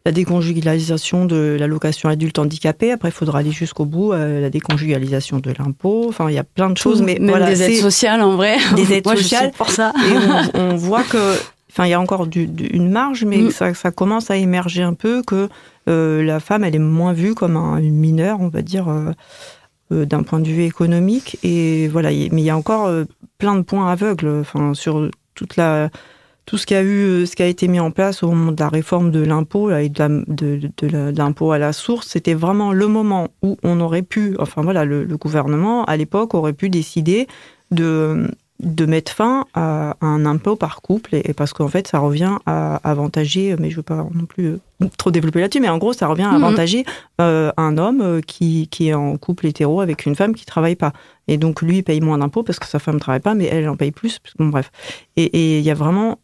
la déconjugalisation de l'allocation adulte handicapé. Après, il faudra aller jusqu'au bout, euh, la déconjugalisation de l'impôt. Enfin, il y a plein de choses, mais même voilà, des aides sociales en vrai. <laughs> Des aides Moi, sociales. pour ça. Et on, <laughs> on, voit que, enfin, il y a encore du, du, une marge, mais mm. ça, ça, commence à émerger un peu que euh, la femme, elle est moins vue comme un, une mineure, on va dire. Euh, d'un point de vue économique. Et voilà, mais il y a encore euh, plein de points aveugles sur toute la, tout ce qui a eu, euh, ce qui a été mis en place au moment de la réforme de l'impôt et de, l'impôt à la source, c'était vraiment le moment où on aurait pu, enfin voilà, le gouvernement à l'époque aurait pu décider de de mettre fin à un impôt par couple et, parce qu'en fait ça revient à avantager mais je veux pas non plus euh, trop développer là-dessus mais en gros ça revient à mhm. avantager euh, un homme euh, qui, qui est en couple hétéro avec une femme qui travaille pas et donc lui il paye moins d'impôts parce que sa femme travaille pas mais elle en paye plus bon bref et il y a vraiment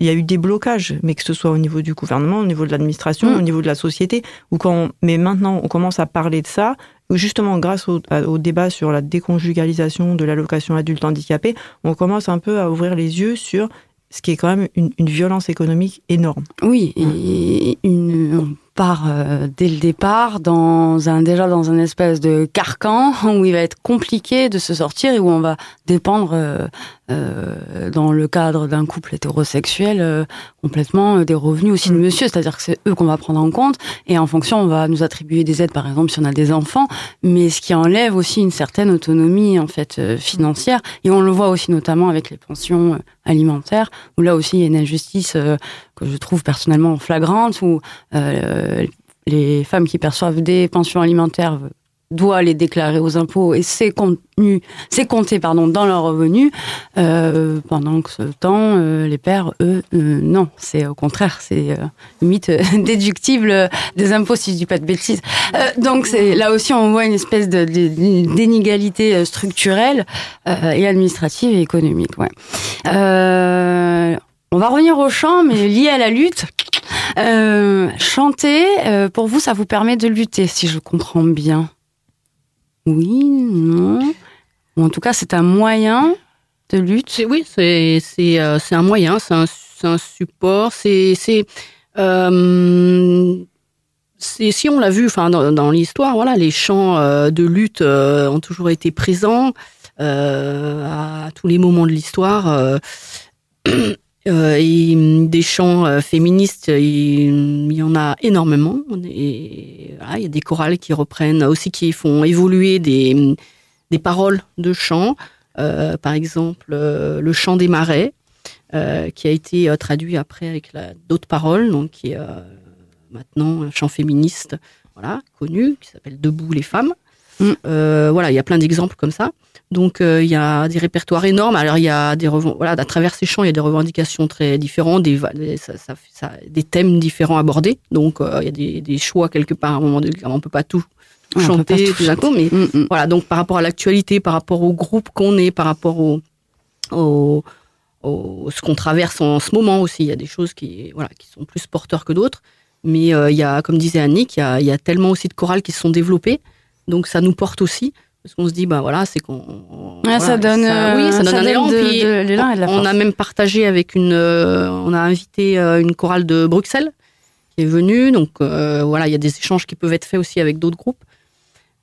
il y a eu des blocages, mais que ce soit au niveau du gouvernement, au niveau de l'administration, mmh. au niveau de la société, ou quand on, mais maintenant on commence à parler de ça, justement grâce au, au débat sur la déconjugalisation de l'allocation adulte handicapé, on commence un peu à ouvrir les yeux sur ce qui est quand même une, une violence économique énorme. Oui, et une, part euh, dès le départ dans un déjà dans un espèce de carcan <laughs> où il va être compliqué de se sortir et où on va dépendre euh, euh, dans le cadre d'un couple hétérosexuel euh, complètement euh, des revenus aussi de mm. monsieur, c'est-à-dire que c'est eux qu'on va prendre en compte et en fonction on va nous attribuer des aides par exemple si on a des enfants, mais ce qui enlève aussi une certaine autonomie en fait euh, financière. Et on le voit aussi notamment avec les pensions alimentaires où là aussi il y a une injustice que je trouve personnellement flagrante où les femmes qui perçoivent des pensions alimentaires doit les déclarer aux impôts et c'est contenu, c'est compté pardon dans leurs revenus. Euh, pendant que ce temps, euh, les pères, eux, euh, non, c'est au contraire, c'est limite <laughs> déductible des impôts si je dis pas de bêtises. donc c'est là aussi on voit une espèce de, d'inégalité structurelle et administrative et économique. Ouais. on va revenir au chant, mais lié à la lutte. chanter, pour vous, ça vous permet de lutter, si je comprends bien. Oui, non. en tout cas, c'est un moyen de lutte. Oui, c'est euh, un moyen, c'est un, un, support. C'est euh, si on l'a vu, enfin dans, dans l'histoire, voilà, les champs euh, de lutte euh, ont toujours été présents à tous les moments de l'histoire. Et des chants féministes, il, y en a énormément. Et il y a des chorales qui reprennent aussi, qui font évoluer des, des paroles de chants. Euh, par exemple, euh, le chant des marais, euh, qui a été traduit après avec d'autres paroles, donc qui est maintenant un chant féministe, voilà, connu, qui s'appelle Debout les femmes. Mm. voilà, il y a plein d'exemples comme ça. Donc il y a des répertoires énormes. Alors il y a des voilà, à travers ces chants, il y a des revendications très différentes, des, des thèmes différents abordés. Donc il y a des, choix quelque part. À un moment donné, on peut pas tout chanter tout d'un coup, mais mm, mm. voilà. Donc par rapport à l'actualité, par rapport au groupe qu'on est, par rapport au, au, ce qu'on traverse en ce moment aussi, il y a des choses qui voilà qui sont plus porteurs que d'autres. Mais euh, il y a, comme disait Annick, il y a, il y a tellement aussi de chorales qui se sont développées, donc ça nous porte aussi parce qu'on se dit bah voilà c'est qu'on ah, ça donne oui ça, donne un élan. on, a même partagé avec une euh, on a invité euh, une chorale de Bruxelles qui est venue. Donc voilà il y a des échanges qui peuvent être faits aussi avec d'autres groupes.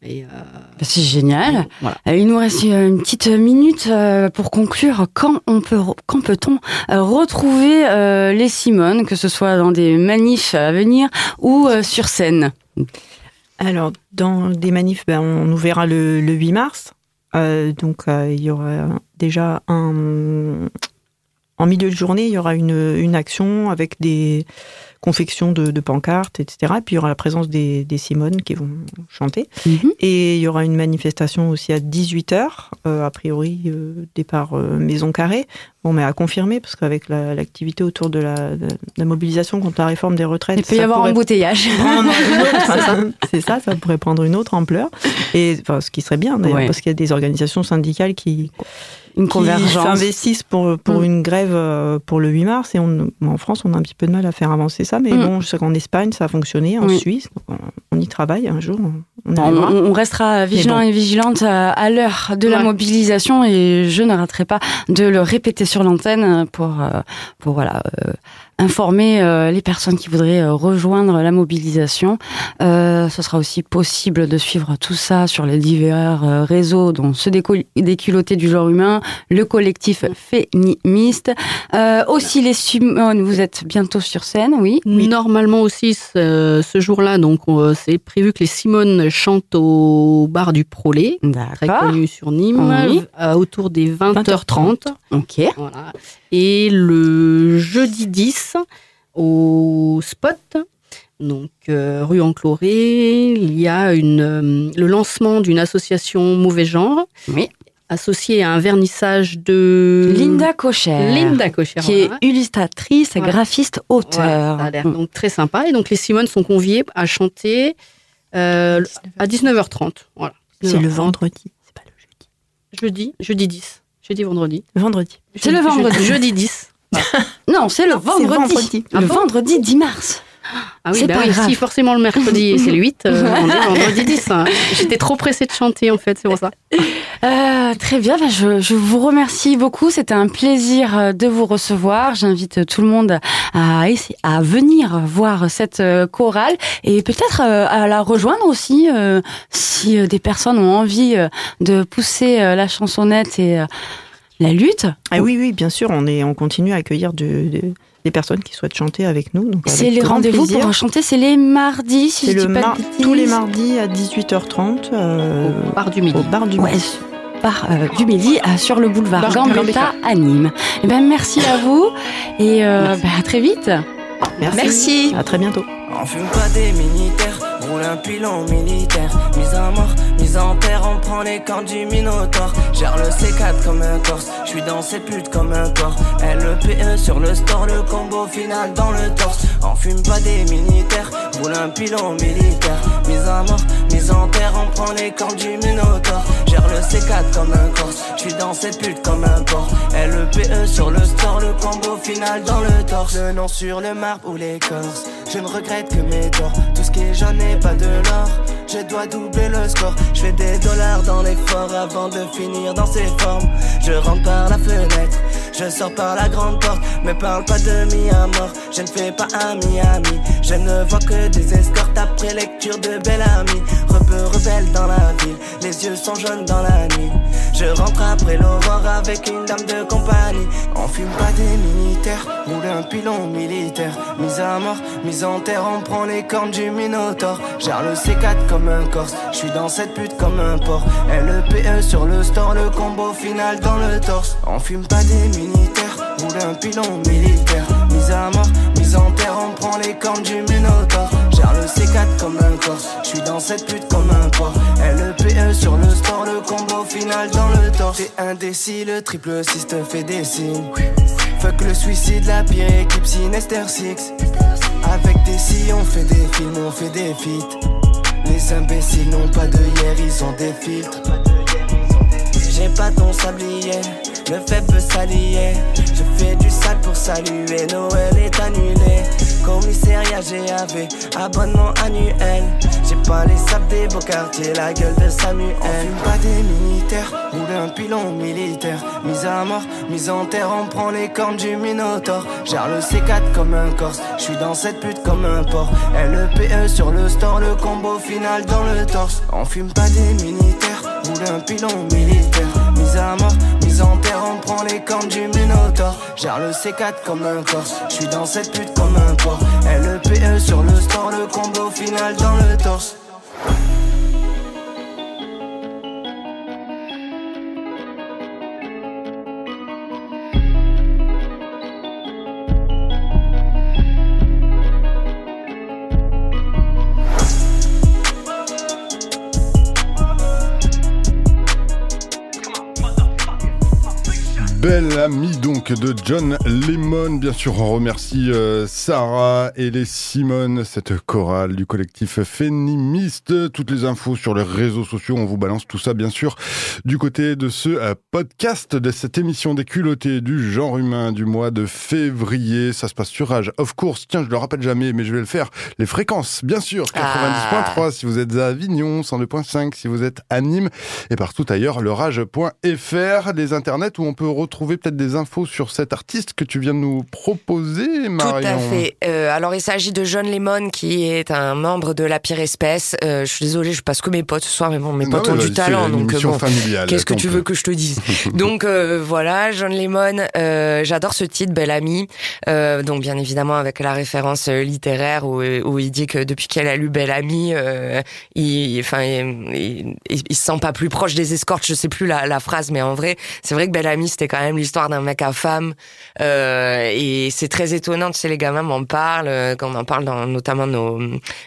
Euh, bah, c'est génial. Euh, il nous reste une petite minute euh, pour conclure. Quand on peut, quand peut-on retrouver les Simone, que ce soit dans des manifs à venir ou sur scène? Alors, dans des manifs, ben, on nous verra le, 8 mars. donc, il y aura déjà un. En milieu de journée, il y aura une, une action avec des confection de, pancartes, etc. puis il y aura la présence des, des Simones qui vont chanter. Mhm. Et il y aura une manifestation aussi à 18h, euh, a priori euh, départ euh, Maison Carrée. Bon, mais à confirmer, parce qu'avec l'activité autour de la, mobilisation contre la réforme des retraites... Il peut y avoir un embouteillage. <laughs> C'est ça, ça pourrait prendre une autre ampleur. Et enfin, ce qui serait bien d'ailleurs, parce qu'il y a des organisations syndicales qui une convergence. Qui s'investissent pour, pour mm. une grève euh, pour le 8 mars. Et on, en France, on a un petit peu de mal à faire avancer ça. Mais mm. bon, je sais qu'en Espagne, ça a fonctionné. En Suisse, on, y travaille un jour. On, on restera vigilant et vigilante à, l'heure de la mobilisation. Et je ne raterai pas de le répéter sur l'antenne pour, euh, pour voilà, euh, informer euh, les personnes qui voudraient euh, rejoindre la mobilisation. Euh, ce sera aussi possible de suivre tout ça sur les divers euh, réseaux, dont ceux des, culottés du genre humain, le collectif féministe, aussi les Simone. Vous êtes bientôt sur scène, oui, Normalement aussi ce, ce jour-là, donc c'est prévu que les Simone chantent au bar du Prolet, très connu sur Nîmes, autour des 20h30. Ok. Voilà. Et le jeudi 10, au spot, donc euh, rue Encloré, il y a une, euh, le lancement d'une association Mauvais Genre. Oui. Associée à un vernissage de Linda Cocher, Linda Cocher qui est illustratrice, graphiste, auteur. ça a l'air donc très sympa. Et donc les Simones sont conviés à chanter euh, à 19h30. Voilà. C'est le vendredi, c'est pas le jeudi. Jeudi, jeudi 10. Jeudi, vendredi. Vendredi. C'est le vendredi. Jeudi 10. <laughs> non, c'est le vendredi. Le vendredi 10 mars. Ah oui, bah si forcément le mercredi c'est le 8, euh, on <laughs> est vendredi 10. Hein. J'étais trop pressée de chanter en fait, c'est pour ça. Euh, très bien, bah, je, je, vous remercie beaucoup. C'était un plaisir euh, de vous recevoir. J'invite tout le monde à, à venir voir cette euh, chorale et peut-être à la rejoindre aussi si des personnes ont envie de pousser la chansonnette et la lutte. Ah oui, oui, bien sûr, on, est, on continue à accueillir de, des personnes qui souhaitent chanter avec nous. C'est les rendez-vous pour chanter, c'est les mardis, si je dis pas Tous les mardis à 18h30 euh, au bar du midi. Au bar du midi. bar euh, du midi euh, sur le boulevard Gambetta à Nîmes. Eh ben, merci à vous et bah, à très vite. Merci. À très bientôt. On fume pas des militaires, roule un pilon militaire. Mise à mort, mise en terre, on prend les corps du Minotaur. Gère le C4 comme un corse, je suis dans ces putes comme un corps. LEPE sur le store, le combo final dans le torse. On fume pas des militaires, roule un pilon militaire. Mise à mort, mise en terre, on prend les corps du Minotaur. Gère le C4 comme un corse, je suis dans ces putes comme un corps. LEPE sur le store, le combo final dans le torse. Le nom sur le marbre ou l'écorce, je ne regrette que mes torts. Tout ce qui est j'en ai pas de l'or. Je dois doubler le score. Je fais des dollars dans l'effort avant de finir dans ces formes. Je rentre par la fenêtre, je sors par la grande porte. Me parle pas de mi à mort, je ne fais pas un Miami. Je ne vois que des escortes après lecture de belle amie. Rebeu rebelle dans la ville, les yeux sont jaunes dans la nuit. Je rentre après l'aurore avec une dame de compagnie. On fume pas des militaires, roule un pilon militaire. Mise à mort, mise en terre, on prend les cornes du Minotaur. Gère le C4 comme un corse, je suis dans cette pute comme un porc. LEPE sur le store, le combo final dans le torse. On fume pas des militaires, roule un pilon militaire. Mise à mort, mise en terre, on prend les cornes du Minotaur. Gère le C4 comme un corse, je suis dans cette pute comme un porc. LEPE sur le store, le combo final dans le torse. T'es indécis, le triple 6 te fait des signes. Fuck le suicide, la pire équipe Sinester 6. Avec des si on fait des films, on fait des feats. Les imbéciles n'ont pas de hier, ils ont des filtres. J'ai pas ton sablier, le fait peut s'allier. Je fais du sale pour saluer, Noël est annulé. Commissariat GAV, abonnement annuel. J'ai pas les sables des beaux quartiers, la gueule de Samuel. On fume pas des militaires, roule un pilon militaire. Mise à mort, mise en terre, on prend les cornes du Minotaur. Gère le C4 comme un corse, je suis dans cette pute comme un porc. LEPE sur le store, le combo final dans le torse. On fume pas des militaires, roule un pilon militaire. Mise à mort, mise en terre, on prend les cornes du Minotaur. Gère le C4 comme un corse, je suis dans cette pute comme un porc. LEPE sur le store, le combo final dans le torse. Belle amie donc de John Lemon. Bien sûr, on remercie euh, Sarah et les Simone, cette chorale du collectif féministe. Toutes les infos sur les réseaux sociaux, on vous balance tout ça bien sûr du côté de ce euh, podcast de cette émission des culottés du genre humain du mois de février. Ça se passe sur Rage. Of course, tiens, je le rappelle jamais, mais je vais le faire. Les fréquences, bien sûr, 90.3 Ah. si vous êtes à Avignon, 102.5 si vous êtes à Nîmes et partout ailleurs, le rage.fr, les internets où on peut retrouver peut-être des infos sur cet artiste que tu viens de nous proposer, Marion. Tout à fait. Euh, alors, il s'agit de John Lemon, qui est un membre de la pire espèce. Euh, je suis désolée, je passe que mes potes ce soir, mais bon, mes potes ont du c'est talent, donc bon. Qu'est-ce que tu veux que je te dise <laughs> Donc euh, voilà, John Lemon, j'adore ce titre, Belle Amie. Euh, donc bien évidemment avec la référence littéraire où, où il dit que depuis qu'elle a lu Belle Amie, euh, il, enfin, il, il, il se sent pas plus proche des escortes. Je sais plus la, la phrase, mais en vrai, c'est vrai que Belle Amie c'était quand même l'histoire d'un mec à femme. Euh, et c'est très étonnant, tu sais, les gamins m'en parlent, euh, quand on en parle dans notamment nos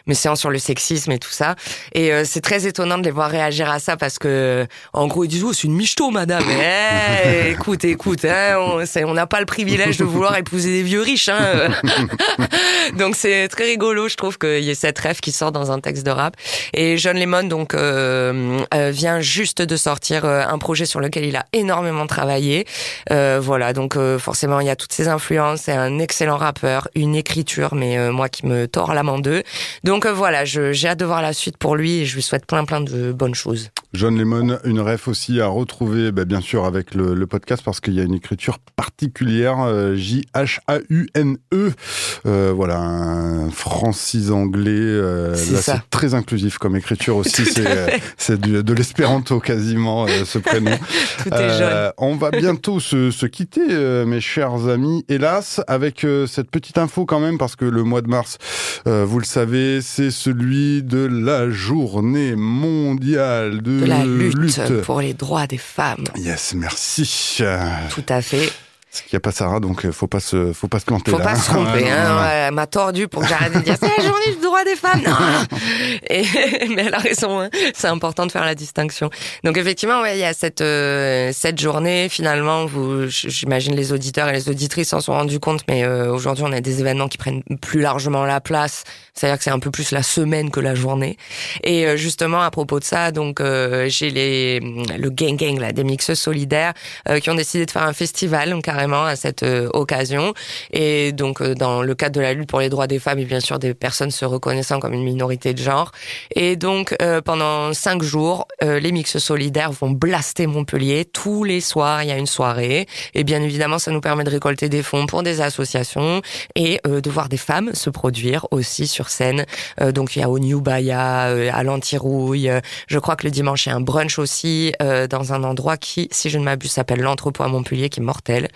mes séances sur le sexisme et tout ça. Et euh, c'est très étonnant de les voir réagir à ça parce que, en gros, ils disent oh, c'est une michto, madame. Eh, <laughs> écoute, écoute, hein, on c'est- on n'a pas le privilège de vouloir épouser des vieux riches. Hein. <laughs> donc c'est très rigolo, je trouve qu'il y ait cette rêve qui sort dans un texte de rap. Et John Lemon donc euh, euh, vient juste de sortir un projet sur lequel il a énormément travaillé. Euh, voilà, donc euh, forcément il y a toutes ces influences. C'est un excellent rappeur, une écriture, mais euh, moi qui me tord la main d'eux. Donc voilà, j'ai hâte de voir la suite pour lui et je lui souhaite plein plein de bonnes choses. John Lemon, une ref aussi à retrouver, bah, bien sûr, avec le, le podcast, parce qu'il y a une écriture particulière, euh, J-H-A-U-N-E. Euh, voilà, un francis-anglais. euh, C'est là, ça. c'est très inclusif comme écriture aussi. C'est euh, fait. c'est du- de l'espéranto quasiment, euh, ce prénom. <laughs> Tout est jeune. On va bientôt se, se quitter, euh, mes chers amis, hélas, avec euh, cette petite info quand même, parce que le mois de mars, euh, vous le savez, c'est celui de la journée mondiale de, De la lutte, pour les droits des femmes. Yes, merci. Tout à fait. Ce qu'il n'y a pas Sarah, donc faut pas se, faut pas se planter faut là. pas se tromper. hein, elle m'a tordu pour que j'arrête de dire c'est la journée du droit des femmes. Non <laughs> Et, <laughs> mais elle a raison. Hein. C'est important de faire la distinction. Donc effectivement, ouais, il y a cette euh, cette journée. Finalement, vous, j'imagine les auditeurs et les auditrices s'en sont rendus compte, mais euh, aujourd'hui, on a des événements qui prennent plus largement la place. C'est-à-dire que c'est un peu plus la semaine que la journée. Et euh, justement, à propos de ça, donc j'ai les le gang gang là, des mixeuses solidaires qui ont décidé de faire un festival carrément à cette occasion. Et donc dans le cadre de la lutte pour les droits des femmes et bien sûr des personnes se reconnaissant comme une minorité de genre. Et donc pendant cinq jours, les mixes solidaires vont blaster Montpellier tous les soirs. Il y a une soirée. Et bien évidemment, ça nous permet de récolter des fonds pour des associations et de voir des femmes se produire aussi sur scène. Euh, donc il y a au New Baya, euh, à l'Antirouille. Euh, je crois que le dimanche il y a un brunch aussi dans un endroit qui, si je ne m'abuse, s'appelle l'Entrepôt à Montpellier, qui est mortel.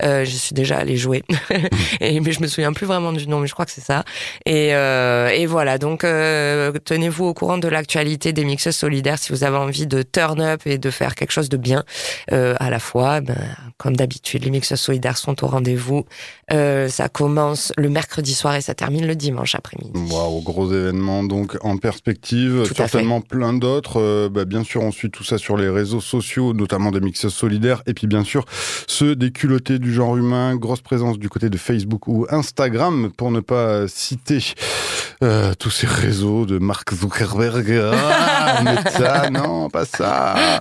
je suis déjà allée jouer, <laughs> et, mais je me souviens plus vraiment du nom, mais je crois que c'est ça. Et, et voilà, donc tenez-vous au courant de l'actualité des mixes solidaires si vous avez envie de turn up et de faire quelque chose de bien à la fois. Ben, comme d'habitude, les mixes solidaires sont au rendez-vous. ça commence le mercredi soir et ça termine le dimanche après-midi. Waouh, gros événement donc en perspective, certainement plein d'autres. Euh, bah, bien sûr, on suit tout ça sur les réseaux sociaux, notamment des mixes solidaires, et puis bien sûr ceux des culottés du genre humain. Grosse présence du côté de Facebook ou Instagram, pour ne pas citer euh, tous ces réseaux de Mark Zuckerberg. Ah, <laughs> non, pas ça.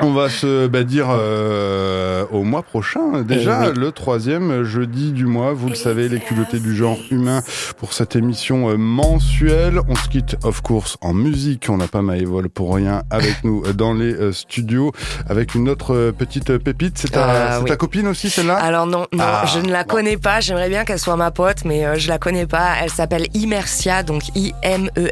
On va se bah, dire euh, au mois prochain. Déjà, eh le troisième jeudi du mois, vous le savez, les culottés du genre humain pour cette émission euh, mensuelle. On se quitte, of course, en musique. On n'a pas Maëvol pour rien avec nous euh, dans les studios avec une autre petite pépite. C'est ta, ta, copine aussi, celle-là? Alors non, non, ah, je ne la connais pas. J'aimerais bien qu'elle soit ma pote, mais je la connais pas. Elle s'appelle Imercia, donc I-M-E-R-6-I-A.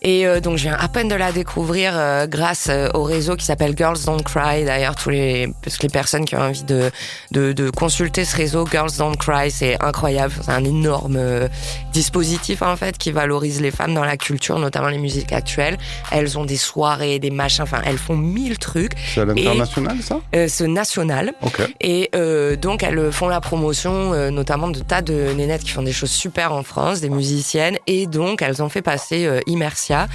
Et donc je viens à peine de la découvrir grâce euh, au réseau qui s'appelle Girls Don't Cry. D'ailleurs, tous les parce que les personnes qui ont envie de de, de consulter ce réseau Girls Don't Cry, c'est incroyable. C'est un énorme euh, dispositif en fait qui valorise les femmes dans la culture, notamment les musiques actuelles. Elles ont des soirées, des machins. Enfin, elles font mille trucs. C'est à l'international ça? euh, C'est national. Okay. Et euh, donc elles font la promotion, euh, notamment de tas de nénettes qui font des choses super en France, des musiciennes. Et donc elles ont fait passer Immersia,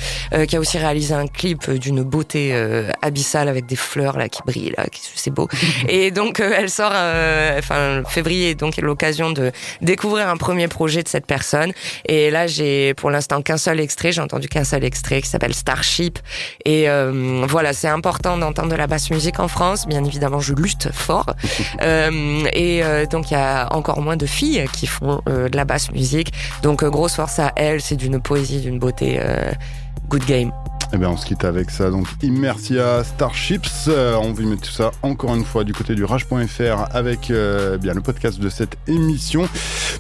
qui a aussi réalisé un clip d'une beauté euh, abyssale avec des fleurs là qui brillent là, c'est beau. <laughs> et donc euh, elle sort, euh, enfin février, donc l'occasion de découvrir un premier projet de cette personne. Et là j'ai pour l'instant qu'un seul extrait, j'ai entendu qu'un seul extrait qui s'appelle Starship. Et voilà, c'est important d'entendre de la basse musique en France. Bien évidemment, je lutte fort. <laughs> et donc il y a encore moins de filles qui font de la basse musique. Donc grosse force à elle, c'est d'une poésie, d'une beauté. good game. Eh bien, on se quitte avec ça. Donc, Immersia Starships. Euh, on vous met tout ça encore une fois du côté du rage.fr avec euh, bien le podcast de cette émission.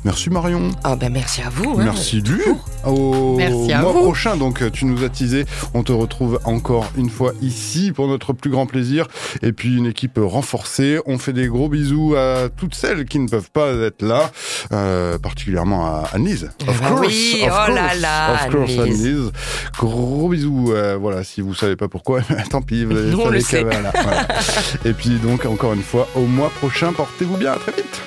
Merci Marion. Ah ben merci à vous. Hein, merci du. Au mois prochain, donc tu nous as teasé. On te retrouve encore une fois ici pour notre plus grand plaisir. Et puis une équipe renforcée. On fait des gros bisous à toutes celles qui ne peuvent pas être là, euh, particulièrement à Annelise. Of course. Oui, of oh là là. Of course, Annelise. Gros bisous. Euh, voilà, si vous savez pas pourquoi, <laughs> tant pis, vous Et puis donc, encore une fois, au mois prochain, portez-vous bien, à très vite